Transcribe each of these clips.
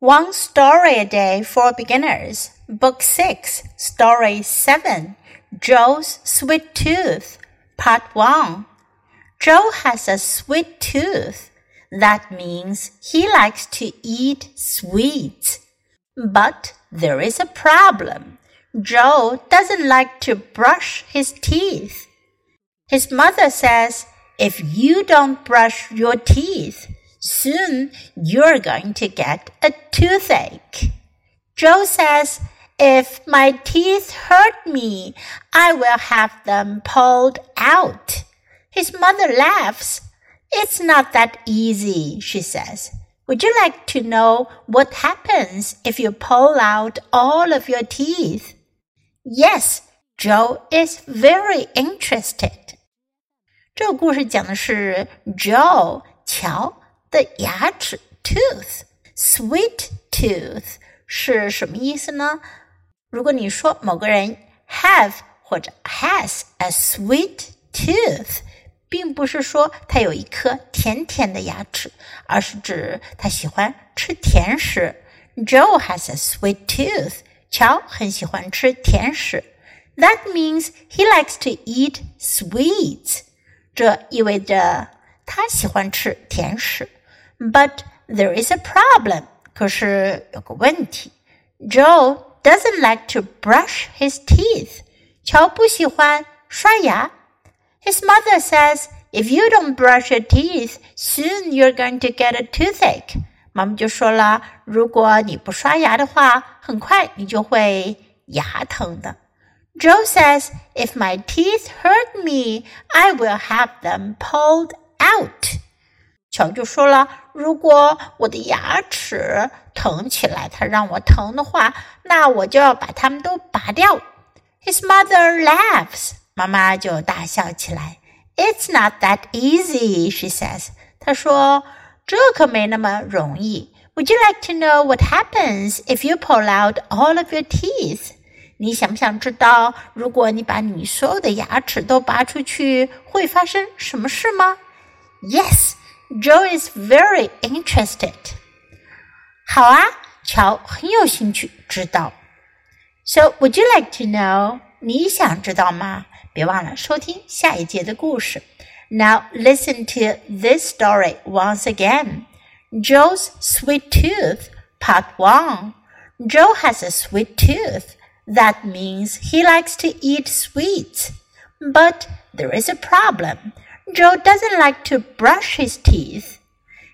One Story a Day for Beginners, Book 6, Story 7, Joe's Sweet Tooth, Part 1. Joe has a sweet tooth. That means he likes to eat sweets. But there is a problem. Joe doesn't like to brush his teeth. His mother says, if you don't brush your teeth, Soon you're going to get a toothache. Joe says, if my teeth hurt me, I will have them pulled out. His mother laughs. It's not that easy, she says. Would you like to know what happens if you pull out all of your teeth? Yes, Joe is very interested. 这个故事讲的是 Joe 乔 的牙齿 tooth，sweet tooth 是什么意思呢？如果你说某个人 have 或者 has a sweet tooth，并不是说他有一颗甜甜的牙齿，而是指他喜欢吃甜食。Joe has a sweet tooth。乔很喜欢吃甜食。That means he likes to eat sweets。这意味着他喜欢吃甜食。 but there is a problem. 可是有个问题，Joe doesn't like to brush his teeth. 乔不喜欢刷牙。His mother says, "If you don't brush your teeth, soon you're going to get a toothache." 妈妈就说了，如果你不刷牙的话，很快你就会牙疼的。Joe says, "If my teeth hurt me, I will have them pulled out." 乔就说了：“如果我的牙齿疼起来，它让我疼的话，那我就要把它们都拔掉。” His mother laughs，妈妈就大笑起来。It's not that easy, she says。她说：“这可没那么容易。” Would you like to know what happens if you pull out all of your teeth？你想不想知道，如果你把你所有的牙齿都拔出去，会发生什么事吗？Yes。Joe is very interested. 好啊，乔很有兴趣知道。So would you like to know？你想知道吗？别忘了收听下一节的故事。Now listen to this story once again. Joe's Sweet Tooth, Part 1. Joe has a sweet tooth. That means he likes to eat sweets. But there is a problem. Joe doesn't like to brush his teeth.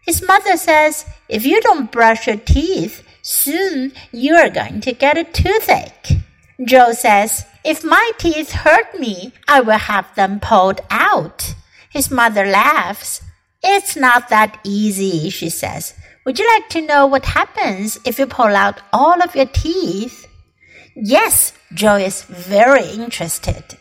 His mother says, if you don't brush your teeth, soon you are going to get a toothache. Joe says, if my teeth hurt me, I will have them pulled out. His mother laughs. It's not that easy, she says. Would you like to know what happens if you pull out all of your teeth? Yes, Joe is very interested.